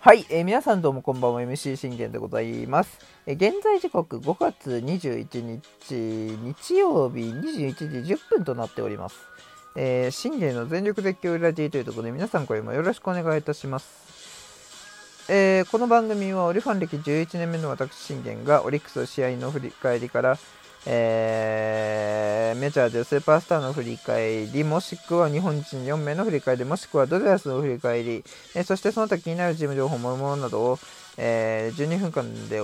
はい、えー、皆さんどうもこんばんは。MC 信玄でございます、えー、現在時刻5月21日日曜日21時10分となっております、えー、信玄の全力絶叫ラジーというところで皆さんこれもよろしくお願いいたします。えー、この番組はオリファン歴11年目の私信玄がオリックスの試合の振り返りからえー、メジャーでスーパースターの振り返り、もしくは日本人4名の振り返り、もしくはドジャースの振り返り、えー、そしてその他気になるチーム情報、もろもろなどを、えー、12分間で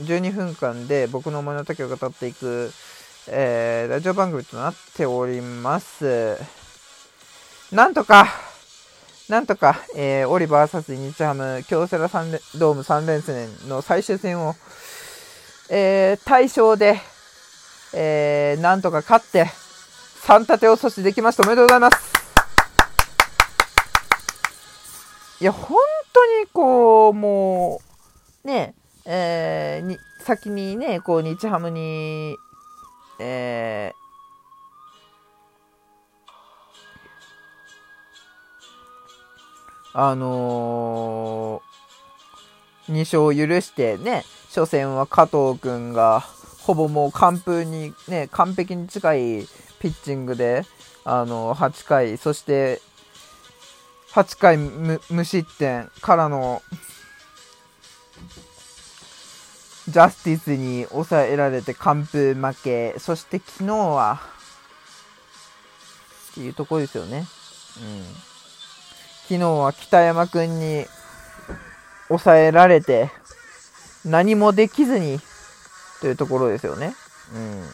12分間で僕の思いの丈を語っていく、えー、ラジオ番組となっております。なんとか、なんとか、えー、オリバーサス日ハム京セラドーム3連戦の最終戦を、えー、大勝で、えー、なんとか勝って、3立てを阻止できました。おめでとうございます。いや、本当にこう、もう、ね、えー、に、先にね、こう、日ハムに、えー、あのー、2勝を許してね、初戦は加藤君がほぼもう完封にね完璧に近いピッチングであの8回そして8回無失点からのジャスティスに抑えられて完封負けそして昨日はっていうところですよね、うん、昨日は北山君に抑えられて何もできずにというところですよね。うん。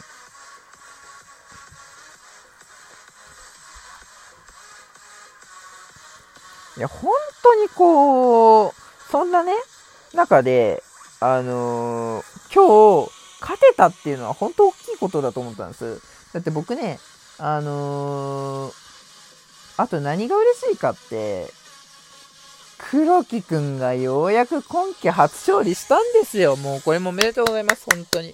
いや、本当にこう、そんなね、中で、あのー、今日、勝てたっていうのは本当大きいことだと思ったんです。だって僕ね、あのー、あと何が嬉しいかって、黒木くんがようやく今季初勝利したんですよ。もうこれもおめでとうございます。本当に。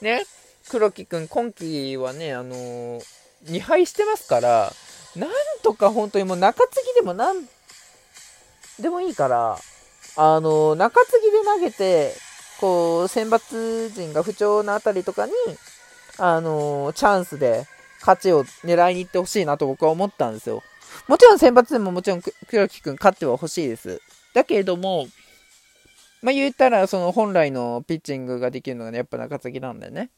ね。黒木くん今季はね、あのー、2敗してますから、なんとか本当にもう中継ぎでもなんでもいいから、あのー、中継ぎで投げて、こう、選抜陣が不調なあたりとかに、あのー、チャンスで勝ちを狙いに行ってほしいなと僕は思ったんですよ。もちろん選抜でももちろん黒木くん勝っては欲しいです。だけれども、まあ、言ったら、その本来のピッチングができるのが、ね、やっぱ中継ぎなんだよね。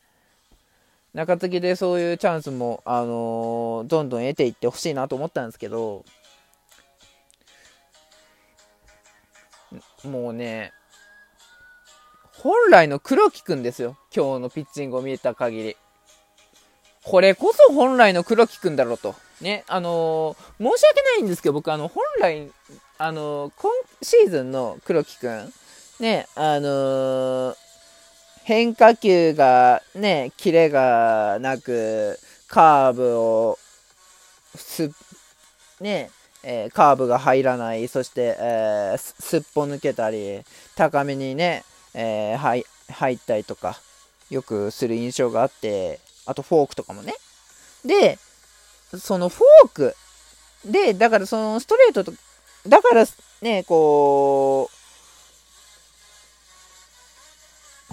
中継ぎでそういうチャンスも、あのー、どんどん得ていってほしいなと思ったんですけど、もうね、本来の黒木くんですよ。今日のピッチングを見た限り。これこそ本来の黒木くんだろうと。ね、あのー、申し訳ないんですけど、僕、あの、本来、あのー、今シーズンの黒木くん、ね、あのー、変化球がね、キレがなく、カーブをす、ね、えー、カーブが入らない、そして、えー、すっぽ抜けたり、高めにね、えー、入入ったりとか、よくする印象があって、あとフォークとかもね。で、そのフォークで、だからそのストレートと、だからね、こう、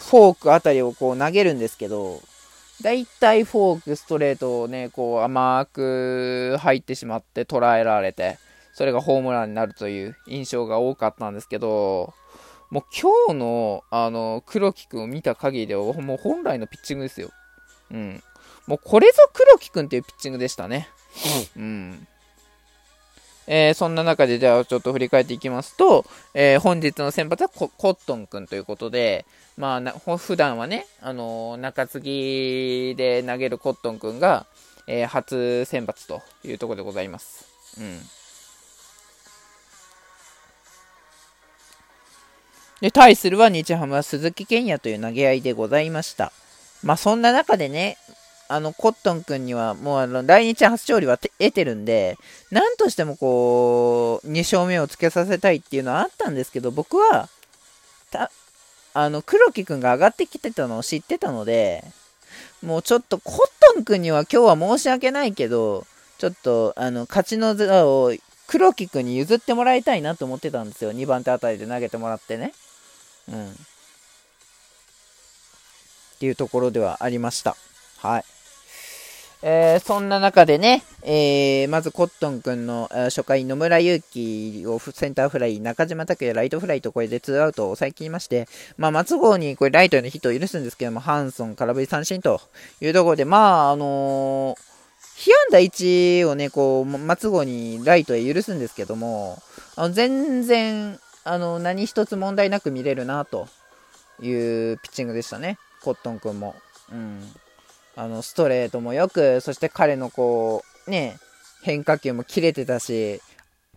フォークあたりをこう投げるんですけど、だいたいフォーク、ストレートをね、こう甘く入ってしまって捉えられて、それがホームランになるという印象が多かったんですけど、もう今日の、あの、黒木くんを見た限りでは、もう本来のピッチングですよ。うん。もうこれぞ黒木くんっていうピッチングでしたね。うん。えー、そんな中で、じゃあちょっと振り返っていきますと、えー、本日の先発はコットンくんということで、まあな、普段はね、あのー、中継ぎで投げるコットンくんが、えー、初先発というところでございます。うん。で、対するは日ハムは鈴木健也という投げ合いでございました。まあ、そんな中でね、あの、コットン君には、もうあの、来日初勝利は得てるんで、なんとしてもこう、2勝目をつけさせたいっていうのはあったんですけど、僕は、た、あの、黒木君が上がってきてたのを知ってたので、もうちょっとコットン君には今日は申し訳ないけど、ちょっと、あの、勝ちの座を黒木くんに譲ってもらいたいなと思ってたんですよ。2番手あたりで投げてもらってね。うん。っていうところではありました。はい。えー、そんな中でね、えー、まずコットン君の、初回野村祐希をセンターフライ、中島拓也ライトフライとこれで2アウトを抑えきりまして、まあ、松郷にこれライトへのヒットを許すんですけども、ハンソン空振り三振というところで、まあ、あのー、被安打1をね、こう、松郷にライトへ許すんですけども、あの全然、あの、何一つ問題なく見れるな、というピッチングでしたね、コットン君も。うん。あの、ストレートもよく、そして彼のこう、ね、変化球も切れてたし、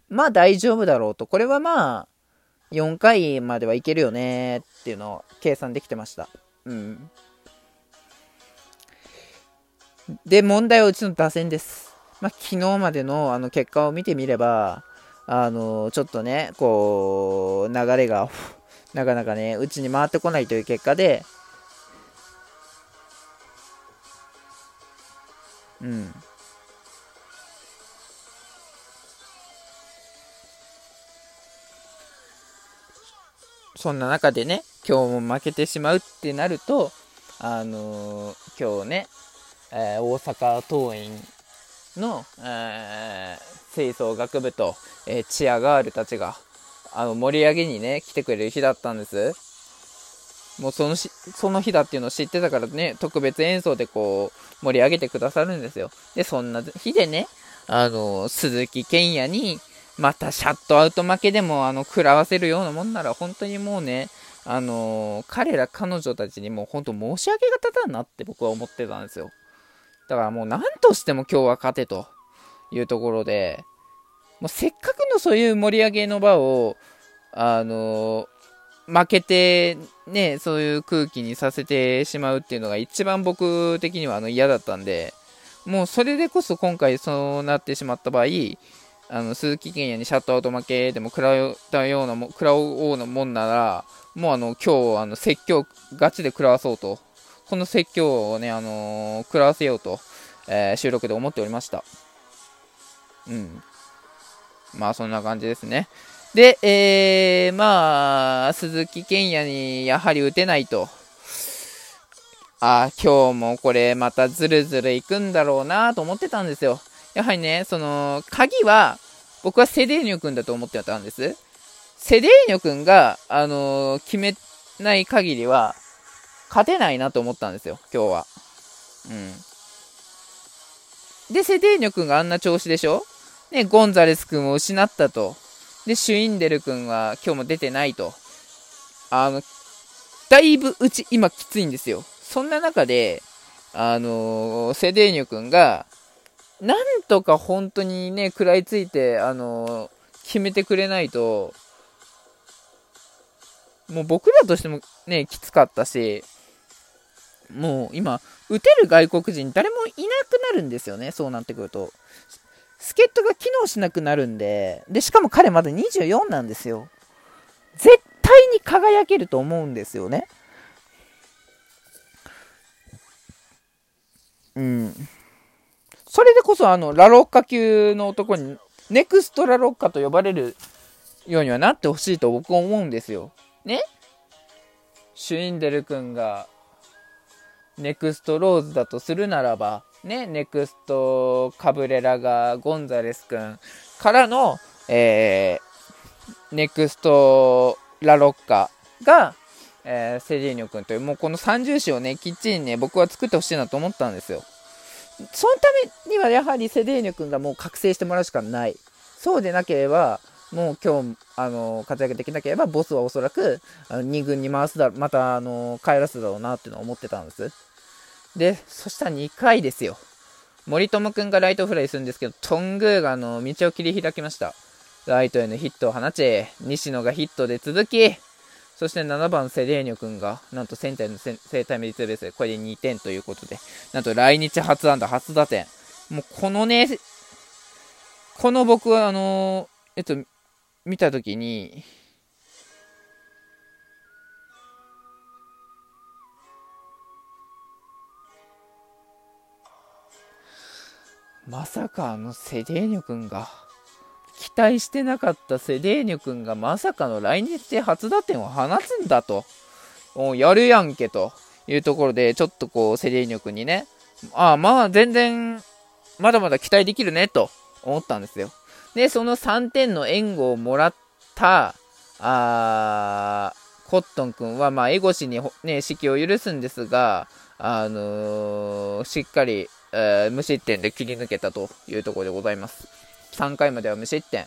まあ大丈夫だろうと。これはまあ、4回まではいけるよねっていうのを計算できてました。うん。で、問題はうちの打線です。まあ、昨日までのあの結果を見てみれば、あの、ちょっとね、こう、流れが、なかなかね、うちに回ってこないという結果で、うん。そんな中でね、今日も負けてしまうってなると、あのー、今日ね、えー、大阪桐蔭の、えー、吹奏楽部と、えー、チアガールたちが、あの、盛り上げにね、来てくれる日だったんです。もうそのし、その日だっていうのを知ってたからね、特別演奏でこう、盛り上げてくださるんですよ。で、そんな日でね、あの、鈴木健也に、またシャットアウト負けでも、あの、食らわせるようなもんなら、本当にもうね、あの彼ら彼女たちにもう本当申し訳が立たんなって僕は思ってたんですよ。だからもう何としても今日は勝てというところで、もうせっかくのそういう盛り上げの場を、あの負けて、ね、そういう空気にさせてしまうっていうのが一番僕的にはあの嫌だったんで、もうそれでこそ今回そうなってしまった場合、あの鈴木健也にシャットアウト負けでも食らったようなも、食らおうなもんなら、もうあの今日あの説教、ガチで食らわそうと、この説教をね、あのー、食らわせようと、えー、収録で思っておりました。うん。まあそんな感じですね。で、えー、まあ、鈴木健也にやはり打てないと。あ今日もこれまたずるずるいくんだろうなと思ってたんですよ。やはりね、その、鍵は、僕はセデーニョ君だと思ってたんです。セデーニョ君が、あのー、決めない限りは、勝てないなと思ったんですよ、今日は。うん。で、セデーニョ君があんな調子でしょ？ね、ゴンザレス君を失ったと。で、シュインデル君は今日も出てないと。あの、だいぶうち今きついんですよ。そんな中で、あのー、セデーニョ君が、なんとか本当にね、食らいついて、あのー、決めてくれないと、もう僕らとしてもね、きつかったし、もう今、打てる外国人誰もいなくなるんですよね、そうなってくると。助っ人が機能しなくなるんで、で、しかも彼まだ24なんですよ。絶対に輝けると思うんですよね。うん。それでこそ、あの、ラロッカ級の男に、ネクストラロッカと呼ばれるようにはなってほしいと僕は思うんですよ。ね？シュインデル君が、ネクストローズだとするならば、ね、ネクストカブレラがゴンザレス君からの、えー、ネクストラロッカが、えー、セデーニョ君という、もうこの三銃士をね、きっちりね、僕は作ってほしいなと思ったんですよ。そのためにはやはりセデーニョ君がもう覚醒してもらうしかない。そうでなければ、もう今日、あの、活躍できなければ、ボスはおそらく、あの2軍に回すだまた、あの、帰らすだろうなっていうのを思ってたんです。で、そしたら2回ですよ。森友くんがライトフライするんですけど、トングーがあの道を切り開きました。ライトへのヒットを放ち、西野がヒットで続き、そして7番セレーニョ君が、なんとセンターの生体メリットベースで、これで2点ということで、なんと来日初安打、初打点。もうこのね、この僕はあのえっと、見たときに、まさかあのセデーニョ君が来待してなかったセデーニョ君がまさかの来日で初打点を放つんだと。やるやんけというところで、ちょっとこう、セデーニョ君にね、ああ、まあ全然、まだまだ期待できるねと思ったんですよ。で、その3点の援護をもらった、あコットン君は、まあ、エゴシに、ね、指揮を許すんですが、あのー、しっかり、えー、無失点で切り抜けたというところでございます。3回までは無失点。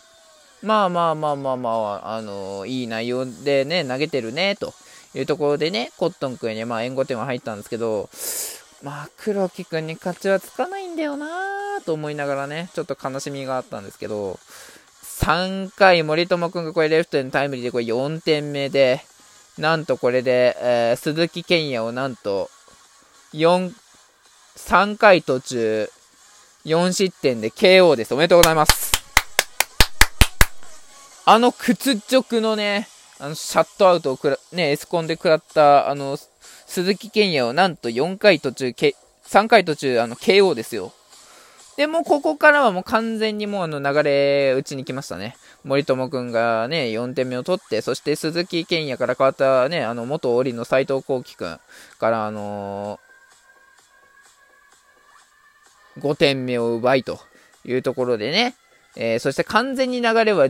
まあまあまあまあまあ、あのー、いい内容でね、投げてるね、というところでね、コットン君にまあ援護点は入ったんですけど、まあ黒木君に勝ちはつかないんだよなと思いながらね、ちょっと悲しみがあったんですけど、3回森友君がこれレフトへのタイムリーでこれ4点目で、なんとこれで、えー、鈴木健也をなんと4、3回途中、4失点で KO です。おめでとうございます。あの屈辱のね、あの、シャットアウトをくら、ね、エスコンで食らった、あの、鈴木健也をなんと4回途中、3回途中、あの、KO ですよ。で、もここからはもう完全にもうあの流れ打ちに来ましたね。森友くんがね、4点目を取って、そして鈴木健也から変わったね、あの、元オリの斎藤幸輝くんからあの、5点目を奪いというところでね、えー、そして完全に流れは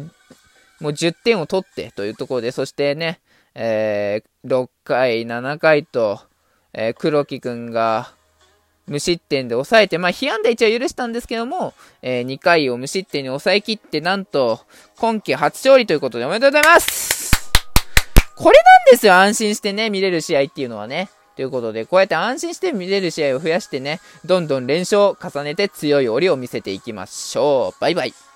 もう10点を取ってというところで、そしてね、えー、6回、7回と、えー、黒木くんが、無失点で抑えて、まあ、被安打1は許したんですけども、えー、2回を無失点に抑えきって、なんと、今季初勝利ということでおめでとうございますこれなんですよ、安心してね、見れる試合っていうのはね。ということで、こうやって安心して見れる試合を増やしてね、どんどん連勝を重ねて強い折を見せていきましょう。バイバイ。